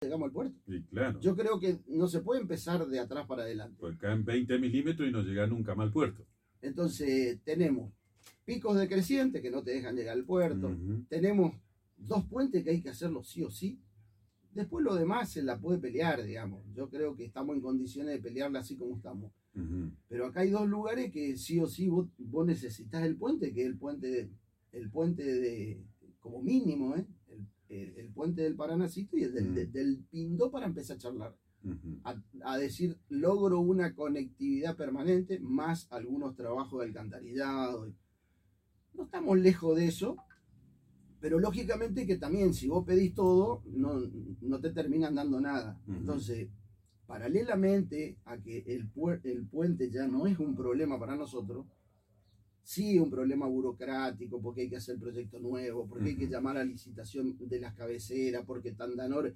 llegamos al puerto. Y claro, Yo creo que no se puede empezar de atrás para adelante. pues caen 20 milímetros y no llega nunca más al puerto. Entonces tenemos picos de creciente que no te dejan llegar al puerto. Tenemos dos puentes que hay que hacerlo sí o sí. Después lo demás se la puede pelear, digamos. Yo creo que estamos en condiciones de pelearla así como estamos. Pero acá hay dos lugares que sí o sí vos, vos necesitas el puente, que es el puente de, el puente de como mínimo, ¿eh? El, puente del Paranacito y el del, Mm. de- del Pindó para empezar a charlar. A, a decir, logro una conectividad permanente más algunos trabajos de alcantarillado. No estamos lejos de eso, pero lógicamente que también si vos pedís todo, no, no te terminan dando nada. Entonces, paralelamente a que el, el puente ya no es un problema para nosotros, sí un problema burocrático, porque hay que hacer proyecto nuevo, porque hay que llamar a licitación de las cabeceras, porque Tandanor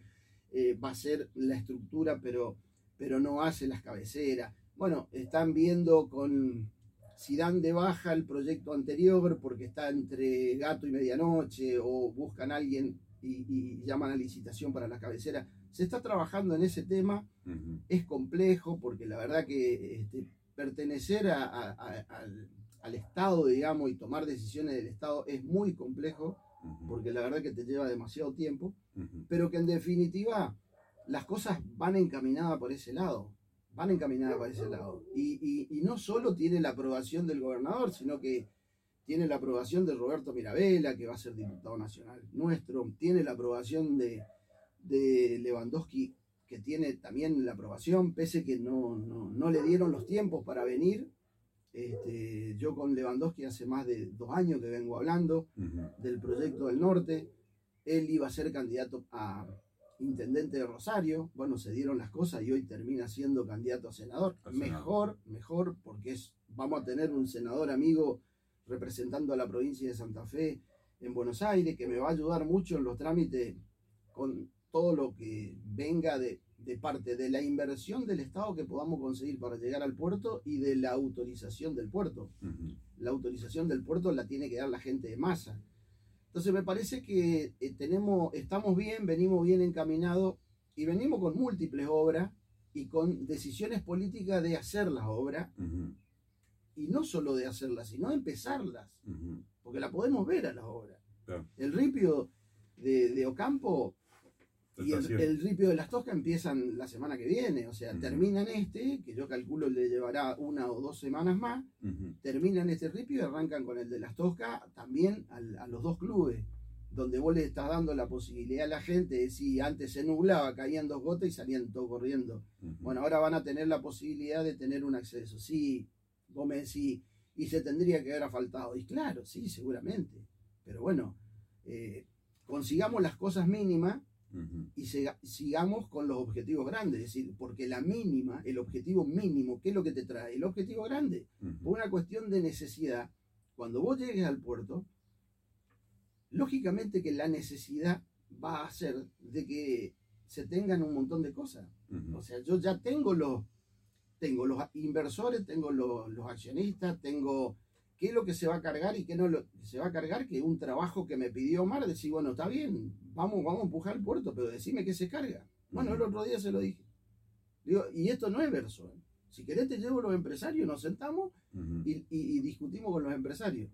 eh, va a ser la estructura, pero, pero no hace las cabeceras. Bueno, están viendo con si dan de baja el proyecto anterior porque está entre gato y medianoche o buscan a alguien y, y llaman a licitación para las cabeceras. Se está trabajando en ese tema, es complejo porque la verdad que este, pertenecer a- a- a- al, al Estado, digamos, y tomar decisiones del Estado es muy complejo porque la verdad que te lleva demasiado tiempo Ujú. pero que en definitiva las cosas van encaminadas por ese lado, van encaminadas por ese lado. Y, y- y no solo tiene la aprobación del gobernador, sino que tiene la aprobación de Roberto Mirabella, que va a ser diputado nacional nuestro, tiene la aprobación de, de Lewandowski, que tiene también la aprobación, pese que no, no, no le dieron los tiempos para venir. Este, yo con Lewandowski hace más de dos años que vengo hablando del proyecto del norte. Él iba a ser candidato a intendente de Rosario. Bueno, se dieron las cosas y hoy termina siendo candidato a senador. A senador. Mejor, mejor, porque es, vamos a tener un senador amigo representando a la provincia de Santa Fe en Buenos Aires, que me va a ayudar mucho en los trámites con todo lo que venga de, de parte de la inversión del Estado que podamos conseguir para llegar al puerto y de la autorización del puerto. La autorización del puerto la tiene que dar la gente de masa. Entonces me parece que eh, tenemos, estamos bien, venimos bien encaminados y venimos con múltiples obras y con decisiones políticas de hacer las obras. Y no solo de hacerlas, sino de empezarlas, porque la podemos ver a las obras. El ripio de, de Ocampo y el, ripio de las Toscas empiezan la semana que viene, o sea, Ujú. terminan este, que yo calculo le llevará una o dos semanas más, Ujú. terminan este ripio y arrancan con el de las Toscas también al- a, los dos clubes, donde vos le estás dando la posibilidad a la gente de si antes se nublaba, caían dos gotas y salían todos corriendo. Bueno, ahora van a tener la posibilidad de tener un acceso. Sí, vos me decís, y se tendría que haber asfaltado. Y claro, sí, seguramente. Pero bueno, eh, consigamos las cosas mínimas Y sigamos con los objetivos grandes. Es decir, porque la mínima, el objetivo mínimo, ¿qué es lo que te trae? El objetivo grande. Ujú. Por una cuestión de necesidad, cuando vos llegues al puerto, lógicamente que la necesidad va a hacer de que se tengan un montón de cosas. O sea, yo ya tengo los, tengo los inversores, tengo los, los accionistas, tengo qué es lo que se va a cargar y qué no lo se va a cargar, que un trabajo que me pidió Omar, decir, bueno, está bien, vamos, vamos a empujar el puerto, pero decime qué se carga. Bueno, el otro día se lo dije. Digo, y esto no es verso. ¿eh? Si querés te llevo los empresarios, nos sentamos y, y- y discutimos con los empresarios.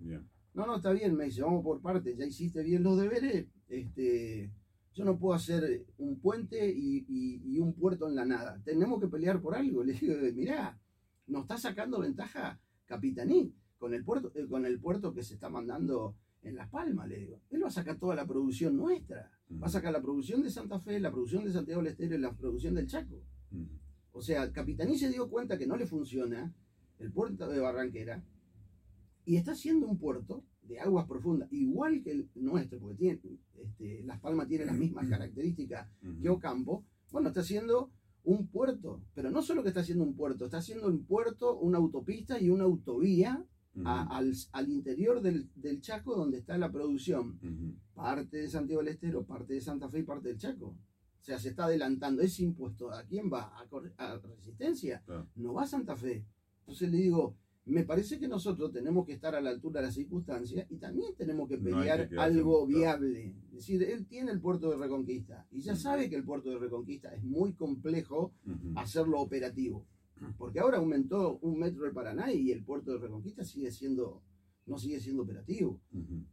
No, no, está bien, me dice, vamos por partes, ya hiciste bien los deberes, este, yo no puedo hacer un puente y, y- y un puerto en la nada, tenemos que pelear por algo. Le digo, mirá, nos está sacando ventaja Capitaní con el puerto, eh, con el puerto que se está mandando en Las Palmas, le digo. Él va a sacar toda la producción nuestra, va a sacar la producción de Santa Fe, la producción de Santiago del Estero y la producción del Chaco. O sea, Capitaní se dio cuenta que no le funciona el puerto de Barranquera y está haciendo un puerto de aguas profundas, igual que el nuestro, porque tiene, este, Las Palmas tiene las mismas características que Ocampo. Bueno, está haciendo un puerto, pero no solo que está haciendo un puerto, está haciendo un puerto, una autopista y una autovía A- al, al interior del, del Chaco donde está la producción parte de Santiago del Estero, parte de Santa Fe y parte del Chaco. O sea, se está adelantando. Ese impuesto, ¿a quién va? ¿A, a Resistencia? No va a Santa Fe. Entonces le digo, me parece que nosotros tenemos que estar a la altura de las circunstancias y también tenemos que No pelear que quedarse algo viable. Es decir, él tiene el puerto de Reconquista y ya sabe que el puerto de Reconquista es muy complejo hacerlo operativo. Porque ahora aumentó un metro de Paraná y el puerto de Reconquista sigue siendo, no sigue siendo operativo.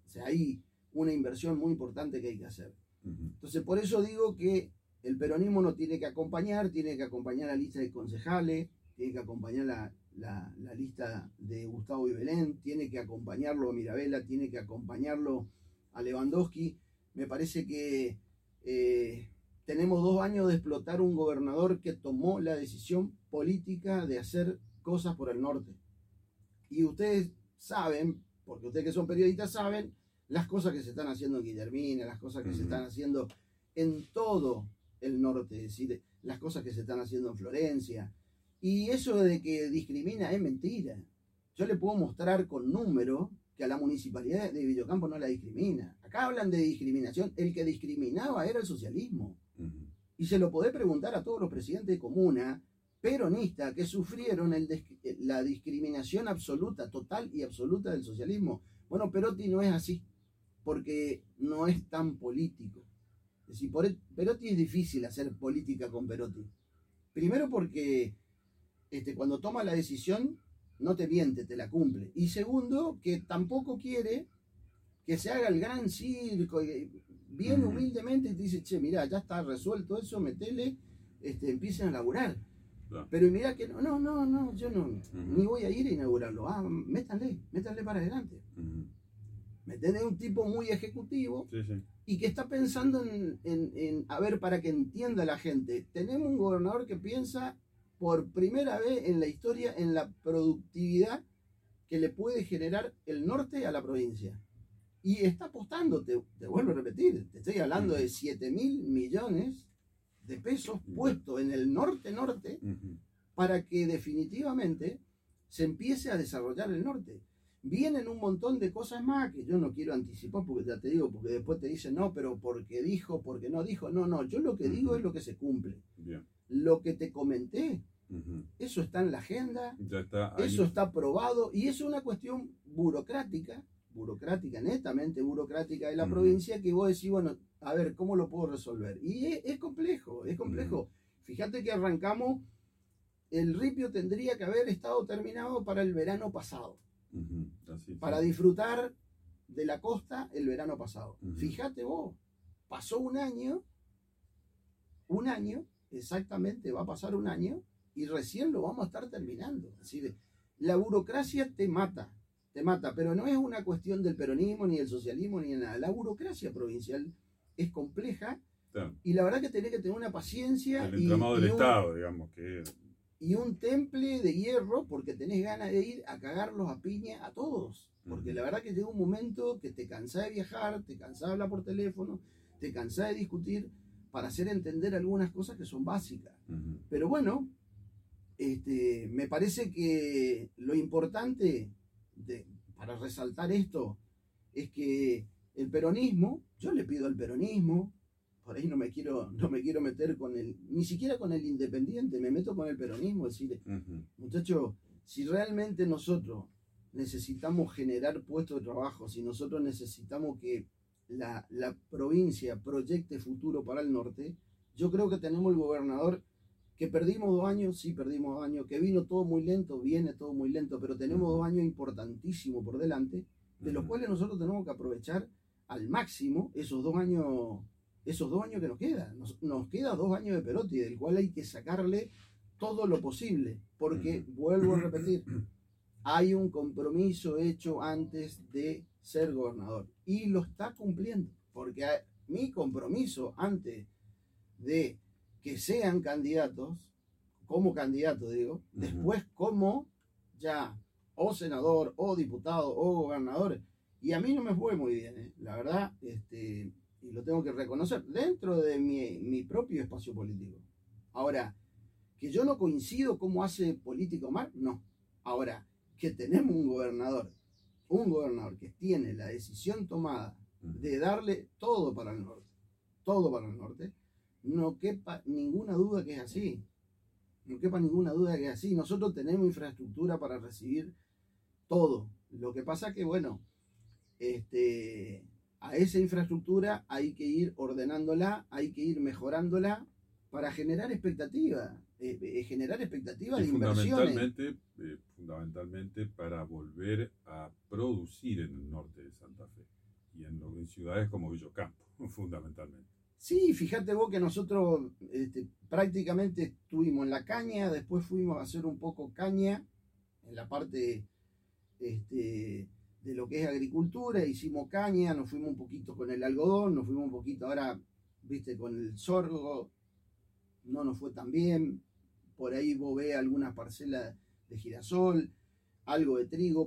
O sea, hay una inversión muy importante que hay que hacer. Entonces, por eso digo que el peronismo no tiene que acompañar, tiene que acompañar la lista de concejales, tiene que acompañar la, la- la lista de Gustavo y Belén, tiene que acompañarlo a Mirabella, tiene que acompañarlo a Lewandowski. Me parece que eh, tenemos dos años de explotar un gobernador que tomó la decisión política de hacer cosas por el norte. Y ustedes saben, porque ustedes que son periodistas saben, las cosas que se están haciendo en Guillermina, las cosas que se están haciendo en todo el norte, es decir, las cosas que se están haciendo en Florencia. Y eso de que discrimina es mentira. Yo le puedo mostrar con número que a la municipalidad de Villocampo no la discrimina. Acá hablan de discriminación. El que discriminaba era el socialismo. Y se lo podés preguntar a todos los presidentes de comuna peronistas que sufrieron des- la discriminación absoluta, total y absoluta del socialismo. Bueno, Perotti no es así, porque no es tan político. Es decir, e- Perotti es difícil hacer política con Perotti. Primero porque este, cuando toma la decisión no te miente, te la cumple. Y segundo, que tampoco quiere que se haga el gran circo, bien humildemente te dice, che, mira, ya está resuelto eso, metele, este, empiecen a laburar. Claro. Pero mira que no, no, no, no, yo no, ni voy a ir a inaugurarlo. Ah, métanle, métanle para adelante. ¿Me entendés? Un tipo muy ejecutivo Sí, sí. y que está pensando en, en- en- a ver, para que entienda la gente, tenemos un gobernador que piensa por primera vez en la historia en la productividad que le puede generar el norte a la provincia. Y está apostando, te, te vuelvo a repetir, te estoy hablando de 7 mil millones de pesos puestos en el norte-norte para que definitivamente se empiece a desarrollar el norte. Vienen un montón de cosas más que yo no quiero anticipar porque ya te digo, porque después te dicen, no, pero porque dijo, porque no dijo. No, no, yo lo que digo es lo que se cumple. Bien. Lo que te comenté, eso está en la agenda, Ya está ahí. eso está aprobado y es una cuestión burocrática, burocrática, netamente burocrática de la provincia que vos decís, bueno, a ver, ¿cómo lo puedo resolver? Y es, es complejo, es complejo. Fíjate que arrancamos, el ripio tendría que haber estado terminado para el verano pasado. Así, para disfrutar de la costa el verano pasado. Fíjate vos, pasó un año, un año, exactamente va a pasar un año y recién lo vamos a estar terminando. Es decir, la burocracia te mata, te mata, pero no es una cuestión del peronismo, ni del socialismo, ni de nada. La burocracia provincial es compleja Claro. y la verdad que tenés que tener una paciencia El y, entramado del y un, Estado, digamos, que y un temple de hierro porque tenés ganas de ir a cagarlos a piña a todos. Porque la verdad que llega un momento que te cansás de viajar, te cansás de hablar por teléfono, te cansás de discutir para hacer entender algunas cosas que son básicas. Pero bueno, este, me parece que lo importante de- para resaltar esto es que el peronismo, yo le pido al peronismo, por ahí no me quiero, no me quiero meter con el, ni siquiera con el independiente, me meto con el peronismo, es decir, Ujú. muchachos, si realmente nosotros necesitamos generar puestos de trabajo, si nosotros necesitamos que la, la provincia proyecte futuro para el norte, yo creo que tenemos el gobernador que perdimos dos años, sí perdimos dos años, que vino todo muy lento, viene todo muy lento, pero tenemos dos años importantísimos por delante, de los cuales nosotros tenemos que aprovechar al máximo esos dos años, esos dos años que nos quedan. Nos, nos queda dos años de Perotti, del cual hay que sacarle todo lo posible, porque vuelvo a repetir, hay un compromiso hecho antes de ser gobernador y lo está cumpliendo, porque mi compromiso antes de que sean candidatos, como candidato digo, después como ya o senador o diputado o gobernador, y a mí no me fue muy bien, ¿eh? la verdad, este, y lo tengo que reconocer, dentro de mi, mi propio espacio político. Ahora, que yo no coincido cómo hace político Omar, no. Ahora, que tenemos un gobernador, un gobernador que tiene la decisión tomada de darle todo para el norte, todo para el norte, no quepa ninguna duda que es así. No quepa ninguna duda que es así. Nosotros tenemos infraestructura para recibir todo. Lo que pasa que, bueno, este, a esa infraestructura hay que ir ordenándola, hay que ir mejorándola para generar expectativa, eh, eh, generar expectativa Y de inversiones. fundamentalmente, eh, fundamentalmente para volver a producir en el norte de Santa Fe y en, en ciudades como Villocampo, fundamentalmente. Sí, fíjate vos que nosotros este, prácticamente estuvimos en la caña, después fuimos a hacer un poco caña en la parte este, de lo que es agricultura, hicimos caña, nos fuimos un poquito con el algodón, nos fuimos un poquito ahora, viste, con el sorgo, no nos fue tan bien, por ahí vos ves algunas parcelas de girasol, algo de trigo,